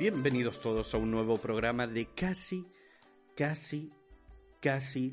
Bienvenidos todos a un nuevo programa de casi, casi, casi,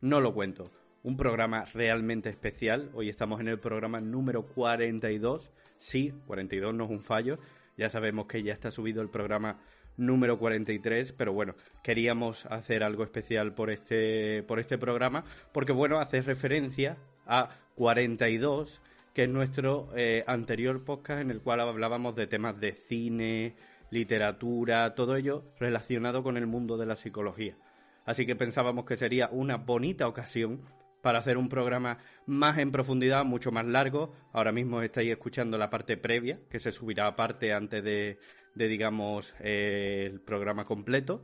no lo cuento. Un programa realmente especial. Hoy estamos en el programa número 42. Sí, 42 no es un fallo. Ya sabemos que ya está subido el programa número 43, pero bueno, queríamos hacer algo especial por este, por este programa, porque bueno, hace referencia a 42, que es nuestro eh, anterior podcast en el cual hablábamos de temas de cine, literatura, todo ello relacionado con el mundo de la psicología. Así que pensábamos que sería una bonita ocasión para hacer un programa más en profundidad, mucho más largo. Ahora mismo estáis escuchando la parte previa, que se subirá aparte antes de, digamos, eh, el programa completo.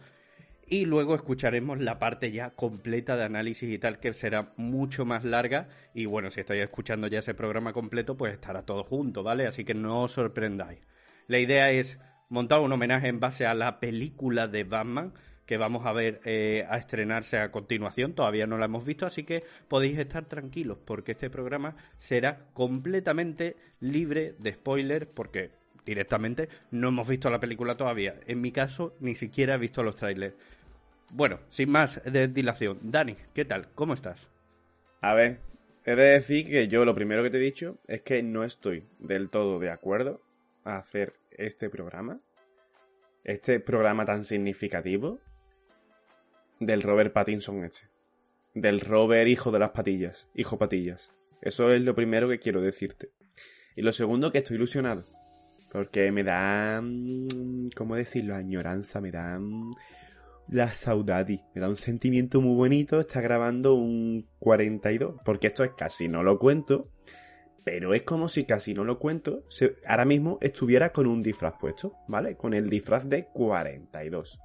Y luego escucharemos la parte ya completa de análisis y tal, que será mucho más larga. Y bueno, si estáis escuchando ya ese programa completo, pues estará todo junto, ¿vale? Así que no os sorprendáis. La idea es montar un homenaje en base a la película de Batman que vamos a ver eh, a estrenarse a continuación. Todavía no la hemos visto, así que podéis estar tranquilos porque este programa será completamente libre de spoilers porque directamente no hemos visto la película todavía. En mi caso, ni siquiera he visto los trailers. Bueno, sin más de dilación. Dani, ¿qué tal? ¿Cómo estás? A ver, he de decir que yo lo primero que te he dicho es que no estoy del todo de acuerdo a hacer este programa, este programa tan significativo del Robert Pattinson este. Del Robert hijo de las patillas, hijo patillas. Eso es lo primero que quiero decirte. Y lo segundo que estoy ilusionado. Porque me da... ¿Cómo decirlo? Añoranza, me da... La saudade. Me da un sentimiento muy bonito. Está grabando un 42. Porque esto es casi no lo cuento pero es como si casi no lo cuento, ahora mismo estuviera con un disfraz puesto, ¿vale? Con el disfraz de 42.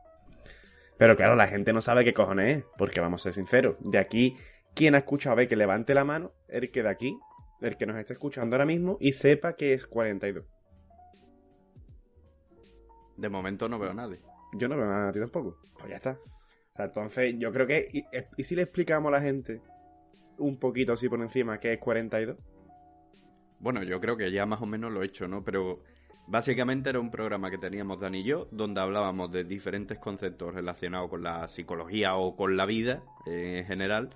Pero claro, la gente no sabe qué cojones es, porque vamos a ser sinceros, de aquí, quien ha escuchado ve que levante la mano, el que de aquí, el que nos está escuchando ahora mismo, y sepa que es 42. De momento no veo a nadie. Yo no veo a nadie tampoco. Pues ya está. O sea, entonces yo creo que... ¿Y, y si le explicamos a la gente un poquito así por encima que es 42? Bueno, yo creo que ya más o menos lo he hecho, ¿no? Pero básicamente era un programa que teníamos Dani y yo, donde hablábamos de diferentes conceptos relacionados con la psicología o con la vida eh, en general,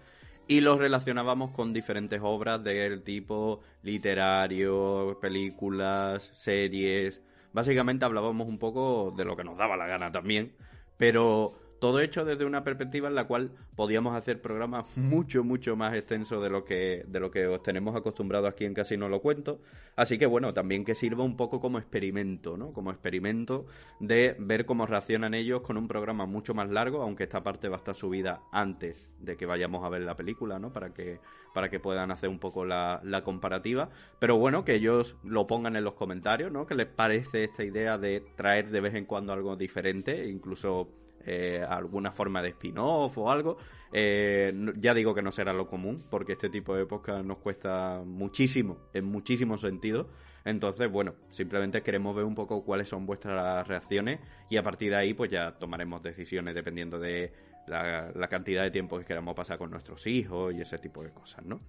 y los relacionábamos con diferentes obras del tipo literario, películas, series. Básicamente hablábamos un poco de lo que nos daba la gana también, pero todo hecho desde una perspectiva en la cual podíamos hacer programas mucho, mucho más extensos de lo que, de lo que os tenemos acostumbrados aquí en Casi No Lo Cuento. Así que bueno, también que sirva un poco como experimento, ¿no? Como experimento de ver cómo reaccionan ellos con un programa mucho más largo, aunque esta parte va a estar subida antes de que vayamos a ver la película, ¿no? Para que, para que puedan hacer un poco la, la comparativa. Pero bueno, que ellos lo pongan en los comentarios, ¿no? Que les parece esta idea de traer de vez en cuando algo diferente, incluso eh, alguna forma de spin-off o algo. Eh, ya digo que no será lo común, porque este tipo de podcast nos cuesta muchísimo, en muchísimos sentidos. Entonces, bueno, simplemente queremos ver un poco cuáles son vuestras reacciones y a partir de ahí, pues ya tomaremos decisiones dependiendo de la, cantidad de tiempo que queramos pasar con nuestros hijos y ese tipo de cosas, ¿no?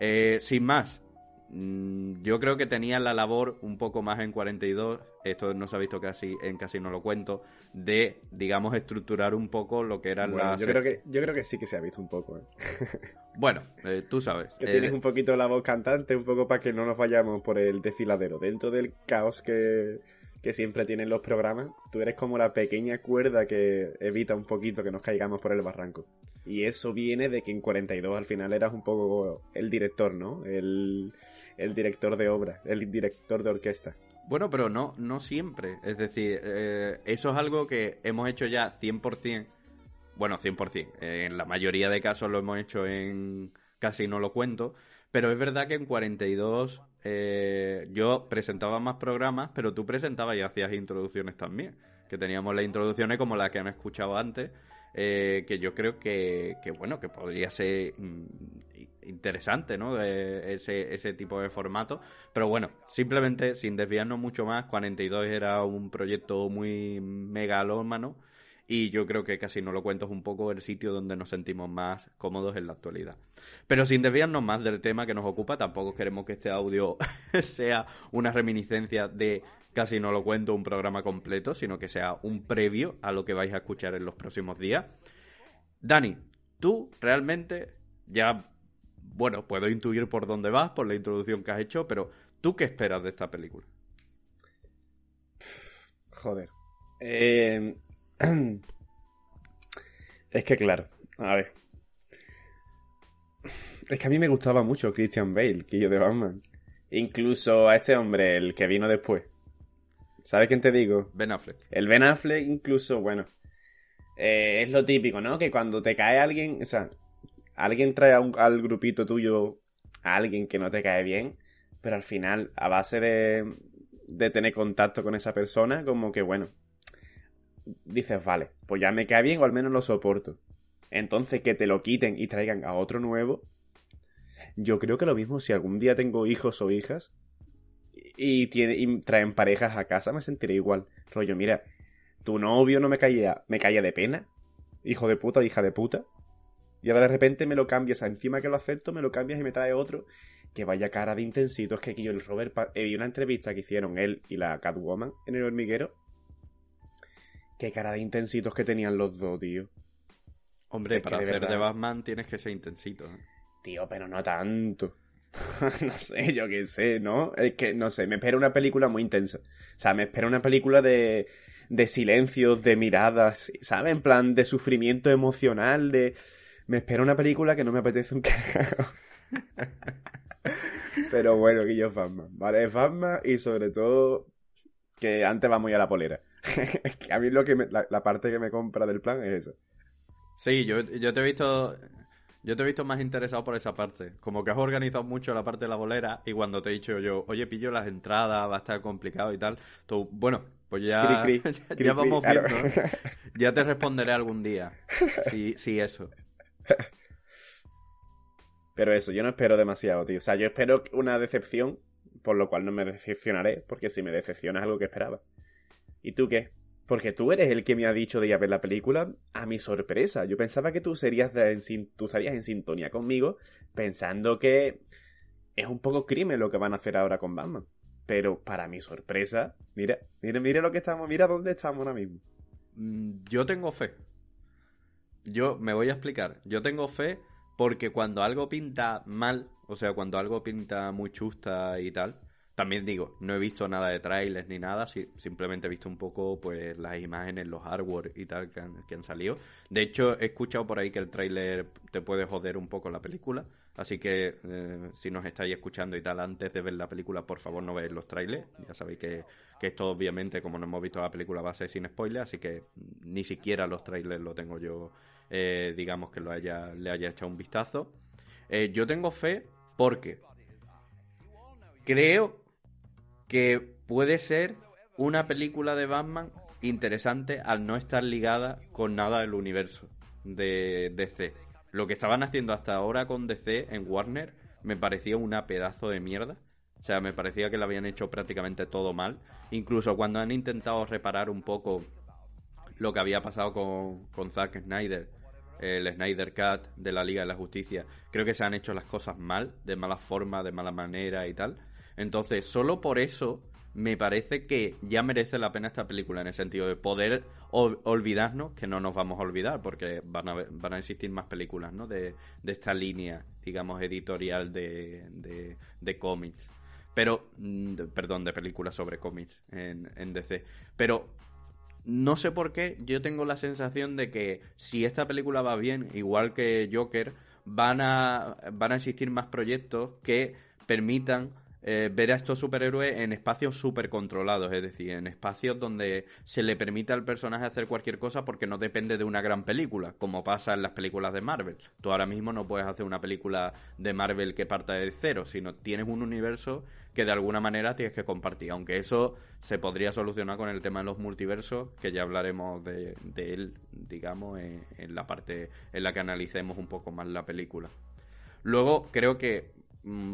Eh, sin más, yo creo que tenía la labor un poco más en 42, esto no se ha visto casi, en casi no lo cuento, de, digamos, estructurar un poco lo que eran las... Yo creo que, yo creo que sí que se ha visto un poco. ¿eh? bueno, eh, tú sabes. Que tienes eh, un poquito la voz cantante, un poco para que no nos vayamos por el desfiladero. Dentro del caos que, que siempre tienen los programas, tú eres como la pequeña cuerda que evita un poquito que nos caigamos por el barranco. Y eso viene de que en 42 al final eras un poco el director, ¿no? El, director de obra, el director de orquesta. Bueno, pero no, no siempre. Es decir, eh, eso es algo que hemos hecho ya 100%. Bueno, 100%. En la mayoría de casos lo hemos hecho en casi no lo cuento. Pero es verdad que en 42 eh, yo presentaba más programas, pero tú presentabas y hacías introducciones también. que teníamos las introducciones como las que han escuchado antes, eh, que yo creo que, que, bueno, que podría ser mm, interesante, ¿no? Ese, ese tipo de formato. Pero bueno, simplemente sin desviarnos mucho más, 42 era un proyecto muy megalómano y yo creo que casi no lo cuento es un poco el sitio donde nos sentimos más cómodos en la actualidad. Pero sin desviarnos más del tema que nos ocupa, tampoco queremos que este audio sea una reminiscencia de casi no lo cuento un programa completo, sino que sea un previo a lo que vais a escuchar en los próximos días. Dani, tú realmente ya, bueno, puedo intuir por dónde vas, por la introducción que has hecho, pero ¿tú qué esperas de esta película? Joder. Eh, es que claro, a ver. Es que a mí me gustaba mucho Christian Bale, que yo de Batman. Incluso a este hombre, el que vino después. ¿Sabes quién te digo? Ben Affleck. El Ben Affleck, incluso, bueno. Eh, es lo típico, ¿no? Que cuando te cae alguien, o sea, alguien trae al grupito tuyo a alguien que no te cae bien, pero al final, a base de, de tener contacto con esa persona, como que, bueno, dices, vale, pues ya me cae bien o al menos lo soporto. Entonces que te lo quiten y traigan a otro nuevo. Yo creo que lo mismo si algún día tengo hijos o hijas y, tiene, traen parejas a casa, me sentiré igual. Rollo, mira, tu novio no me caía, me caía de pena, hijo de puta hija de puta. Y ahora de repente me lo cambias, encima que lo acepto, me lo cambias y me trae otro. Que vaya cara de intensito. Es que aquí yo el Robert vi una entrevista que hicieron él y la Catwoman en el hormiguero Qué cara de intensitos que tenían los dos, tío. Hombre, para hacer de Batman tienes que ser intensito. ¿eh? Tío, pero no tanto. no sé, yo qué sé, ¿no? Es que, no sé, me espera una película muy intensa. O sea, me espera una película de, de silencios, de miradas, ¿sabes? En plan, de sufrimiento emocional, de... Me espera una película que no me apetece un carajo. Pero bueno, que yo es Batman, ¿vale? Batman y sobre todo que antes va muy a la polera. a mí lo que la, parte que me compra del plan es eso. Sí, yo, yo te he visto. Yo te he visto más interesado por esa parte. Como que has organizado mucho la parte de la bolera y cuando te he dicho yo, oye, pillo las entradas, va a estar complicado y tal, tú, bueno, pues ya, ya, vamos viendo. Ya te responderé algún día. Sí, sí, eso. Pero eso, yo no espero demasiado, tío. O sea, yo espero una decepción, por lo cual no me decepcionaré, porque si me decepciona es algo que esperaba. ¿Y tú qué? Porque tú eres el que me ha dicho de ir a ver la película a mi sorpresa. Yo pensaba que tú serías en, tú estarías en sintonía conmigo pensando que es un poco crimen lo que van a hacer ahora con Batman. Pero para mi sorpresa, mira, mira, mira lo que estamos, mira dónde estamos ahora mismo. Mm, yo tengo fe. Yo me voy a explicar. Yo tengo fe porque cuando algo pinta mal, o sea, cuando algo pinta muy chusta y tal, también digo, no he visto nada de trailers ni nada, simplemente he visto un poco pues las imágenes, los hardware y tal que han, salido. De hecho, he escuchado por ahí que el trailer te puede joder un poco la película, así que eh, si nos estáis escuchando y tal antes de ver la película, por favor no veáis los trailers. Ya sabéis que, esto obviamente, como no hemos visto la película, va a ser sin spoiler, así que ni siquiera los trailers lo tengo yo, eh, digamos que lo haya, le haya echado un vistazo. Eh, yo tengo fe porque creo que puede ser una película de Batman interesante al no estar ligada con nada del universo de DC. Lo que estaban haciendo hasta ahora con DC en Warner me parecía una pedazo de mierda. O sea, me parecía que lo habían hecho prácticamente todo mal. Incluso cuando han intentado reparar un poco lo que había pasado con, con Zack Snyder, el Snyder Cut de la Liga de la Justicia, creo que se han hecho las cosas mal, de mala forma, de mala manera y tal. Entonces, solo por eso me parece que ya merece la pena esta película, en el sentido de poder olvidarnos, que no nos vamos a olvidar, porque van a, van a existir más películas, ¿no? De, esta línea, digamos, editorial de, de, cómics. Pero, mm, perdón, de películas sobre cómics en, en DC. Pero no sé por qué, yo tengo la sensación de que si esta película va bien, igual que Joker, van a, van a existir más proyectos que permitan eh, ver a estos superhéroes en espacios súper controlados, es decir, en espacios donde se le permite al personaje hacer cualquier cosa porque no depende de una gran película, como pasa en las películas de Marvel. Tú ahora mismo no puedes hacer una película de Marvel que parta de cero, sino tienes un universo que de alguna manera tienes que compartir, aunque eso se podría solucionar con el tema de los multiversos, que ya hablaremos de, él, digamos, en la parte en la que analicemos un poco más la película. Luego, creo que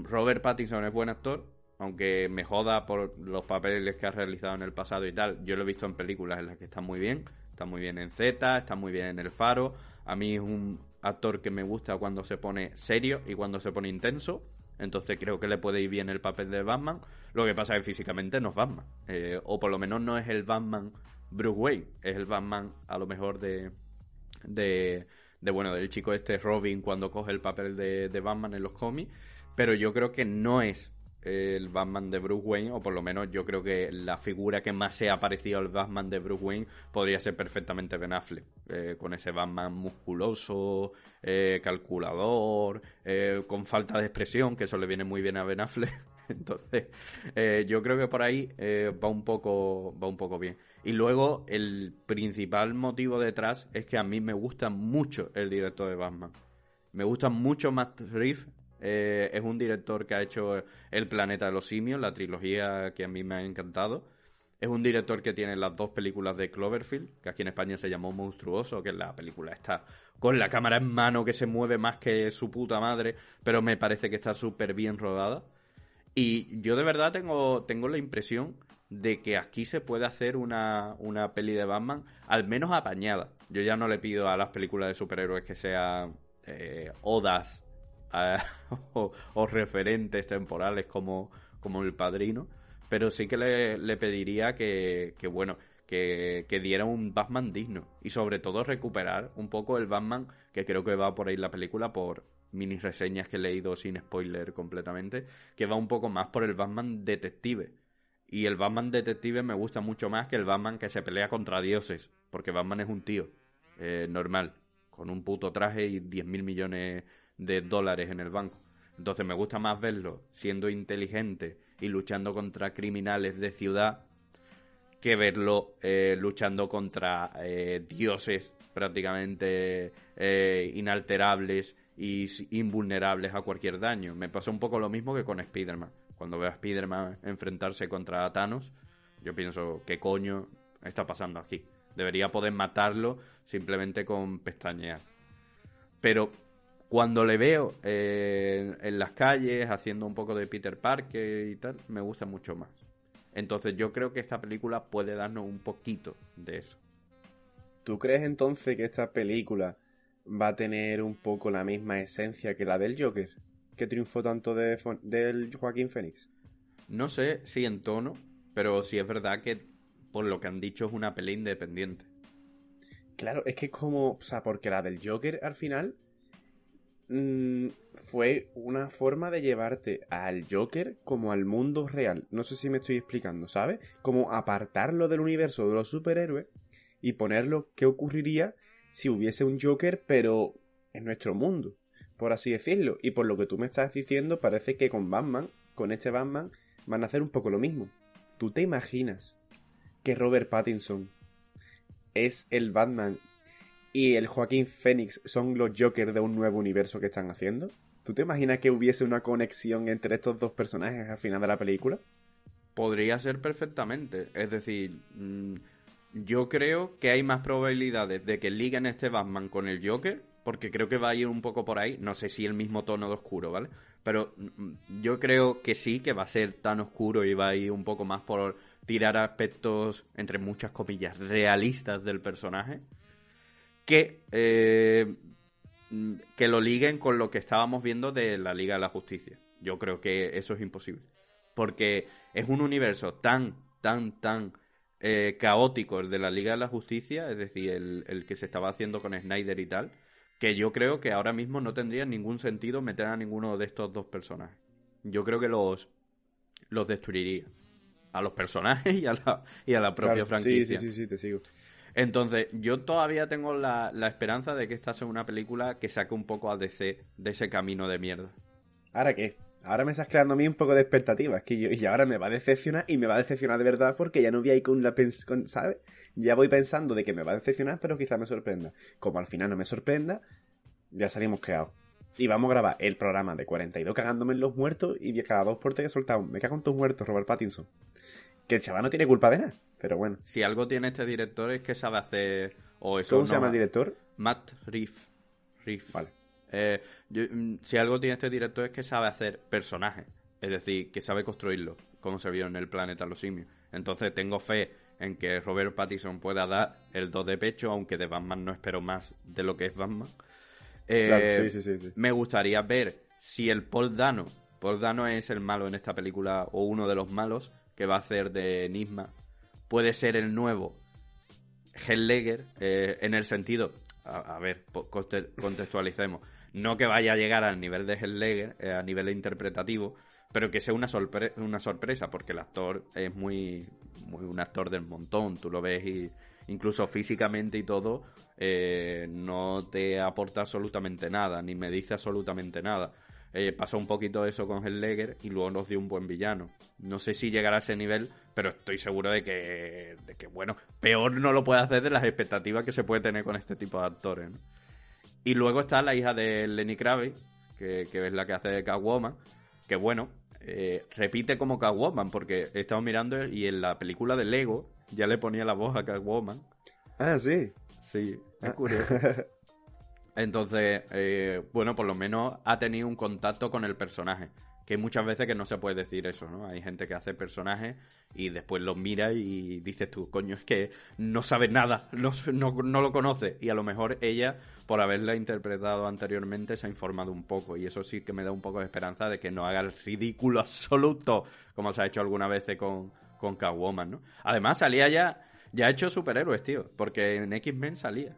Robert Pattinson es buen actor, aunque me joda por los papeles que ha realizado en el pasado y tal. Yo lo he visto en películas en las que está muy bien. Está muy bien en Z, está muy bien en El Faro. A mí es un actor que me gusta cuando se pone serio y cuando se pone intenso. Entonces creo que le puede ir bien el papel de Batman. Lo que pasa es que físicamente no es Batman. Eh, o por lo menos no es el Batman Bruce Wayne. Es el Batman a lo mejor de, de, de bueno, del chico este Robin cuando coge el papel de, de Batman en los cómics pero yo creo que no es el Batman de Bruce Wayne, o por lo menos yo creo que la figura que más se ha parecido al Batman de Bruce Wayne podría ser perfectamente Ben Affleck, eh, con ese Batman musculoso, eh, calculador, eh, con falta de expresión, que eso le viene muy bien a Ben Affleck. Entonces, yo creo que por ahí va un poco va un poco bien. Y luego el principal motivo detrás es que a mí me gusta mucho el director de Batman. Me gusta mucho Matt Reeves eh, es un director que ha hecho El planeta de los simios, la trilogía que a mí me ha encantado. Es un director que tiene las dos películas de Cloverfield, que aquí en España se llamó Monstruoso, que es la película está con la cámara en mano que se mueve más que su puta madre, pero me parece que está súper bien rodada. Y yo de verdad tengo, tengo la impresión de que aquí se puede hacer una, una peli de Batman al menos apañada. Yo ya no le pido a las películas de superhéroes que sean eh, odas o, referentes temporales como, como el padrino, pero sí que le, pediría que, bueno, que, diera un Batman digno y sobre todo recuperar un poco el Batman que creo que va por ahí la película por mini reseñas que he leído sin spoiler completamente, que va un poco más por el Batman detective. Y el Batman detective me gusta mucho más que el Batman que se pelea contra dioses, porque Batman es un tío eh, normal, con un puto traje y 10.000 millones de dólares en el banco. Entonces me gusta más verlo siendo inteligente y luchando contra criminales de ciudad que verlo eh, luchando contra eh, dioses prácticamente eh, inalterables y invulnerables a cualquier daño. Me pasó un poco lo mismo que con Spider-Man. Cuando veo a Spider-Man enfrentarse contra Thanos, yo pienso, ¿qué coño está pasando aquí? Debería poder matarlo simplemente con pestañear. Pero cuando le veo eh, en las calles haciendo un poco de Peter Parker y tal, me gusta mucho más. Entonces yo creo que esta película puede darnos un poquito de eso. ¿Tú crees entonces que esta película va a tener un poco la misma esencia que la del Joker? Que triunfó tanto de, del Joaquín Phoenix. No sé si en tono, pero sí es verdad que por lo que han dicho es una peli independiente. Claro, es que como, o sea, porque la del Joker al final Mm, fue una forma de llevarte al Joker como al mundo real. No sé si me estoy explicando, ¿sabes? Como apartarlo del universo de los superhéroes y ponerlo qué ocurriría si hubiese un Joker, pero en nuestro mundo, por así decirlo. Y por lo que tú me estás diciendo, parece que con Batman, con este Batman, van a hacer un poco lo mismo. ¿Tú te imaginas que Robert Pattinson es el Batman y el Joaquín Phoenix son los Jokers de un nuevo universo que están haciendo? ¿Tú te imaginas que hubiese una conexión entre estos dos personajes al final de la película? Podría ser perfectamente. Es decir, mm, yo creo que hay más probabilidades de que liguen este Batman con el Joker, porque creo que va a ir un poco por ahí. No sé si el mismo tono de oscuro, ¿vale? Pero mm, yo creo que sí, que va a ser tan oscuro y va a ir un poco más por tirar aspectos, entre muchas comillas, realistas del personaje que, eh, que lo liguen con lo que estábamos viendo de la Liga de la Justicia. Yo creo que eso es imposible. Porque es un universo tan, tan, tan eh, caótico el de la Liga de la Justicia, es decir, el, que se estaba haciendo con Snyder y tal, que yo creo que ahora mismo no tendría ningún sentido meter a ninguno de estos dos personajes. Yo creo que los, los destruiría. A los personajes y a la, y a la propia franquicia. Sí, sí, sí, te sigo. Entonces, yo todavía tengo la, esperanza de que esta sea una película que saque un poco a DC de ese camino de mierda. ¿Ahora qué? ahora me estás creando a mí un poco de expectativa. Es que yo, y ahora me va a decepcionar y me va a decepcionar de verdad porque ya no voy ahí con la con, ¿sabes? Ya voy pensando de que me va a decepcionar, pero quizás me sorprenda. Como al final no me sorprenda, ya salimos creados. Y vamos a grabar el programa de 42 cagándome en los muertos y cada dos por tres soltado. Me cago en tus muertos, Robert Pattinson. Que el chaval no tiene culpa de nada, pero bueno. Si algo tiene este director es que sabe hacer. O eso ¿Cómo no se llama el director? Matt Reeves. Reeves. Vale. Eh, yo- mm, si algo tiene este director es que sabe hacer personajes. Es decir, que sabe construirlos, como se vio en el planeta Los Simios. Entonces tengo fe en que Robert Pattinson pueda dar el 2 de pecho, aunque de Batman no espero más de lo que es Batman. Eh, Claro, sí, sí, sí, sí. Me gustaría ver si el Paul Dano, Paul Dano es el malo en esta película, o uno de los malos, que va a hacer de Nisma, puede ser el nuevo Hell Ledger, eh, en el sentido, a, ver, contextualicemos, no que vaya a llegar al nivel de Hell Ledger, eh, a nivel interpretativo, pero que sea una, sorpre- una sorpresa, porque el actor es muy, muy un actor del montón, tú lo ves y incluso físicamente y todo, eh, no te aporta absolutamente nada, ni me dice absolutamente nada. Eh, pasó un poquito eso con Hell Ledger y luego nos dio un buen villano. No sé si llegará a ese nivel, pero estoy seguro de que, de que bueno, peor no lo puede hacer de las expectativas que se puede tener con este tipo de actores. ¿no? Y luego está la hija de Lenny Kravitz, que, que es la que hace de Catwoman, que bueno, eh, repite como Catwoman, porque he estado mirando y en la película de Lego ya le ponía la voz a Catwoman. Ah, sí. Sí, es Ah. curioso. Entonces, eh, bueno, por lo menos ha tenido un contacto con el personaje. Que muchas veces que no se puede decir eso, ¿no? Hay gente que hace personajes y después los mira y dices tú, coño, es que no sabe nada, no, no, no lo conoce. Y a lo mejor ella, por haberla interpretado anteriormente, se ha informado un poco. Y eso sí que me da un poco de esperanza de que no haga el ridículo absoluto, como se ha hecho alguna veces con, con Catwoman, ¿no? Además, salía ya, ya ha hecho superhéroes, tío, porque en X-Men salía.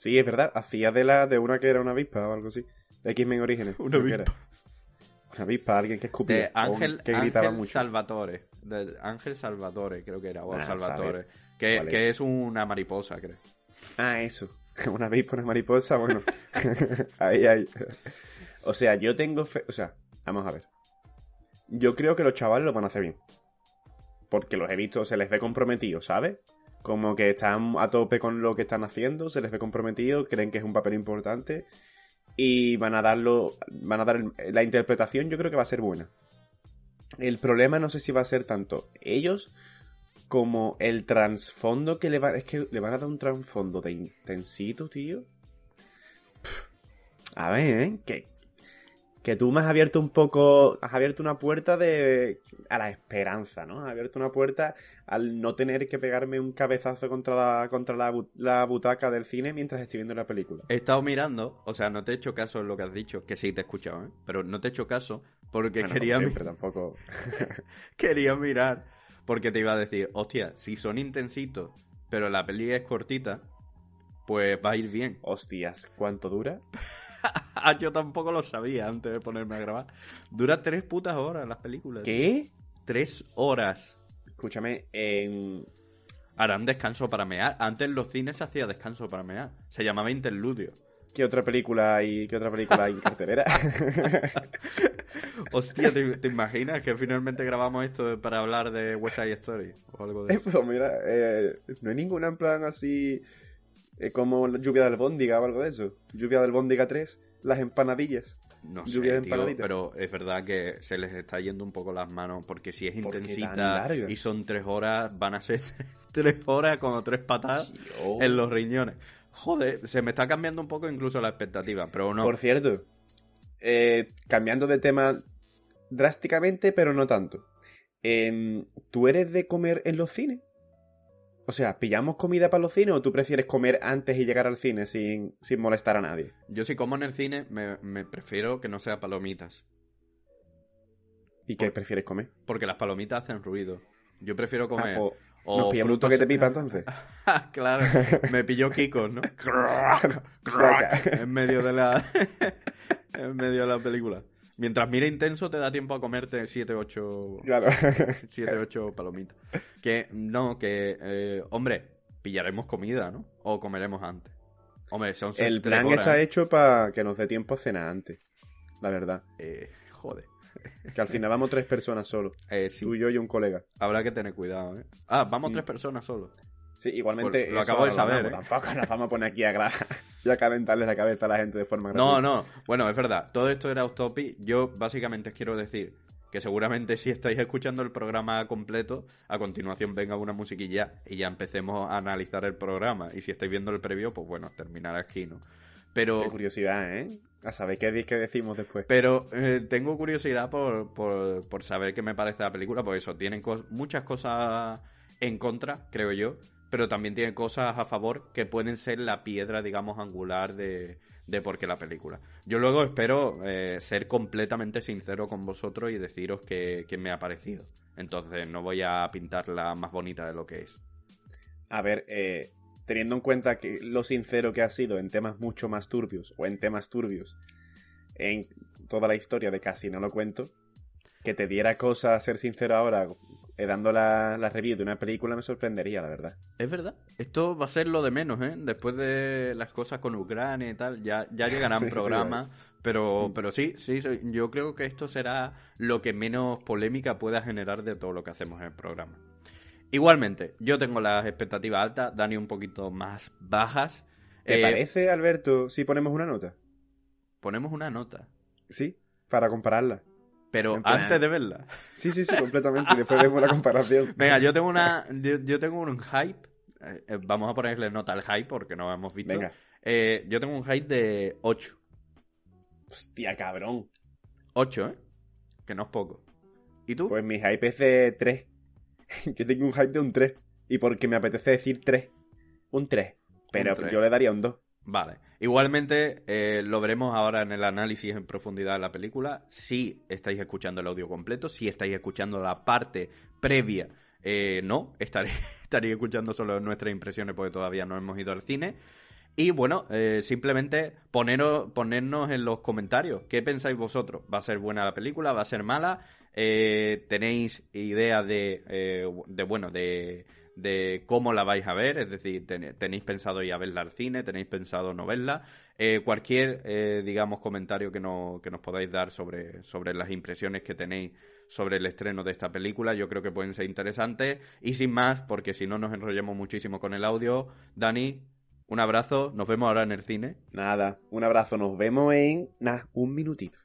Sí, es verdad. Hacía de la de una que era una avispa o algo así. De X-Men Orígenes. Una avispa. Una avispa, alguien que escupía. De Ángel, que gritaba Ángel mucho. Salvatore. De Ángel Salvatore, creo que era. O Ah, Salvatore. Que, cuál que es una mariposa, creo. Ah, eso. Una avispa, una mariposa, bueno. ahí, ahí. O sea, yo tengo fe... O sea, vamos a ver. Yo creo que los chavales lo van a hacer bien. Porque los he visto, se les ve comprometidos, ¿sabes? Como que están a tope con lo que están haciendo, se les ve comprometidos, creen que es un papel importante y van a darlo, van a dar la interpretación, yo creo que va a ser buena. El problema no sé si va a ser tanto ellos como el trasfondo que le van... Es que le van a dar un trasfondo de intensito, tío. A ver, ¿eh? Que, que tú me has abierto un poco... Has abierto una puerta de... A la esperanza, ¿no? Has abierto una puerta al no tener que pegarme un cabezazo contra la, contra la, bu- la butaca del cine mientras estoy viendo la película. He estado mirando, o sea, no te he hecho caso en lo que has dicho, que sí te he escuchado, ¿eh? Pero no te he hecho caso porque Bueno, quería, siempre, tampoco... quería mirar. Porque te iba a decir, hostia, si son intensitos, pero la peli es cortita, pues va a ir bien. Hostias, ¿cuánto dura? Ah, yo tampoco lo sabía antes de ponerme a grabar. Dura tres putas horas las películas. ¿Qué? Tres horas. Escúchame, en... Harán descanso para mear. Antes en los cines se hacía descanso para mear. Se llamaba interludio. ¿Qué otra película hay, qué otra película hay en cartelera? Hostia, ¿te, te imaginas que finalmente grabamos esto para hablar de West Side Story? O algo de Eh, eso. pues mira, eh, no hay ninguna en plan así eh, como la lluvia del Bóndiga o algo de eso. Lluvia del Bóndiga 3, las empanadillas. No lluvia de sé, tío, empanaditas. pero es verdad que se les está yendo un poco las manos porque si es ¿Por qué tan intensita y son tres horas, van a ser tres horas como tres patadas Tío. en los riñones. Joder, se me está cambiando un poco incluso la expectativa, pero no. Por cierto, eh, cambiando de tema drásticamente, pero no tanto. Em, ¿Tú eres de comer en los cines? O sea, ¿pillamos comida para los cines o tú prefieres comer antes y llegar al cine sin, sin molestar a nadie? Yo si como en el cine, me, me prefiero que no sea palomitas. ¿Y qué Por- prefieres comer? Porque las palomitas hacen ruido. Yo prefiero comer. Ah, o- o ¿Nos frutos de secos. pipa entonces? claro, me pilló Kiko, ¿no? En medio de la en medio de la película. Mientras mira intenso te da tiempo a comerte 7 8 Claro. 7 8 palomitas. Que no, que eh, hombre, pillaremos comida, ¿no? O comeremos antes. Hombre, son El plan horas, está ¿eh? hecho para que nos dé tiempo a cenar antes. La verdad. Eh, Joder. Que al final vamos tres personas solo. Eh, sí, Tú, yo y un colega. habrá que tener cuidado, ¿eh? Ah, vamos Mm. tres personas solo. Sí, igualmente. Pues lo acabo de saber. ¿eh? Tampoco nos vamos a poner aquí a, y a calentarles la cabeza a la gente de forma No, gratuita. no. Bueno, es verdad. Todo esto era off topic. Yo básicamente os quiero decir que seguramente si estáis escuchando el programa completo, a continuación venga una musiquilla y ya empecemos a analizar el programa. Y si estáis viendo el previo, pues bueno, terminará aquí, ¿no? Pero, Qué curiosidad, ¿eh? A saber qué, qué decimos después. pero eh, tengo curiosidad por, por, por saber qué me parece la película, porque eso, tienen muchas cosas en contra, creo yo, pero también tiene cosas a favor que pueden ser la piedra, digamos, angular de, de por qué la película. Yo luego espero eh, ser completamente sincero con vosotros y deciros qué qué me ha parecido. Entonces no voy a pintarla más bonita de lo que es. A ver, eh, teniendo en cuenta que lo sincero que ha sido en temas mucho más turbios, o en temas turbios, en toda la historia de casi no lo cuento, que te diera cosa ser sincero ahora, eh, dando la, la review de una película, me sorprendería, la verdad. Es verdad. Esto va a ser lo de menos, ¿eh? Después de las cosas con Ucrania y tal, ya, ya llegarán Sí, sí, programas. pero, pero sí, sí, sí, yo creo que esto será lo que menos polémica pueda generar de todo lo que hacemos en el programa. Igualmente, yo tengo las expectativas altas, Dani un poquito más bajas. ¿Te Eh, parece, Alberto, si ponemos una nota? Ponemos una nota, Sí, para compararla. Pero plan- antes de verla. Sí, sí, sí, completamente. después vemos la comparación. Venga, yo tengo una, yo, yo tengo un hype. eh, eh, vamos a ponerle nota al hype porque no hemos visto. Venga. Eh, yo tengo un hype de 8. Hostia, cabrón. 8, ¿eh? Que no es poco. ¿Y tú? Pues mi hype es de 3. Yo tengo un hype de un 3. Y porque me apetece decir 3. Un 3. Pero Un tres. yo le daría un 2. Vale. Igualmente, eh, lo veremos ahora en el análisis en profundidad de la película. Si estáis escuchando el audio completo, si estáis escuchando la parte previa, eh, no, estaré, estaréis escuchando solo nuestras impresiones porque todavía no hemos ido al cine. Y bueno, eh, simplemente poneros, ponernos en los comentarios. ¿Qué pensáis vosotros? ¿Va a ser buena la película? ¿Va a ser mala? Eh, ¿Tenéis idea de, de bueno, de, de cómo la vais a ver? Es decir, ten- ¿tenéis pensado ir a verla al cine? ¿Tenéis pensado no verla? Eh, cualquier, eh, digamos, comentario que, no, que nos podáis dar sobre, sobre las impresiones que tenéis sobre el estreno de esta película, yo creo que pueden ser interesantes. Y sin más, porque si no nos enrollamos muchísimo con el audio, Dani, un abrazo, nos vemos ahora en el cine. Nada, un abrazo. Nos vemos en. Nada, un minutito.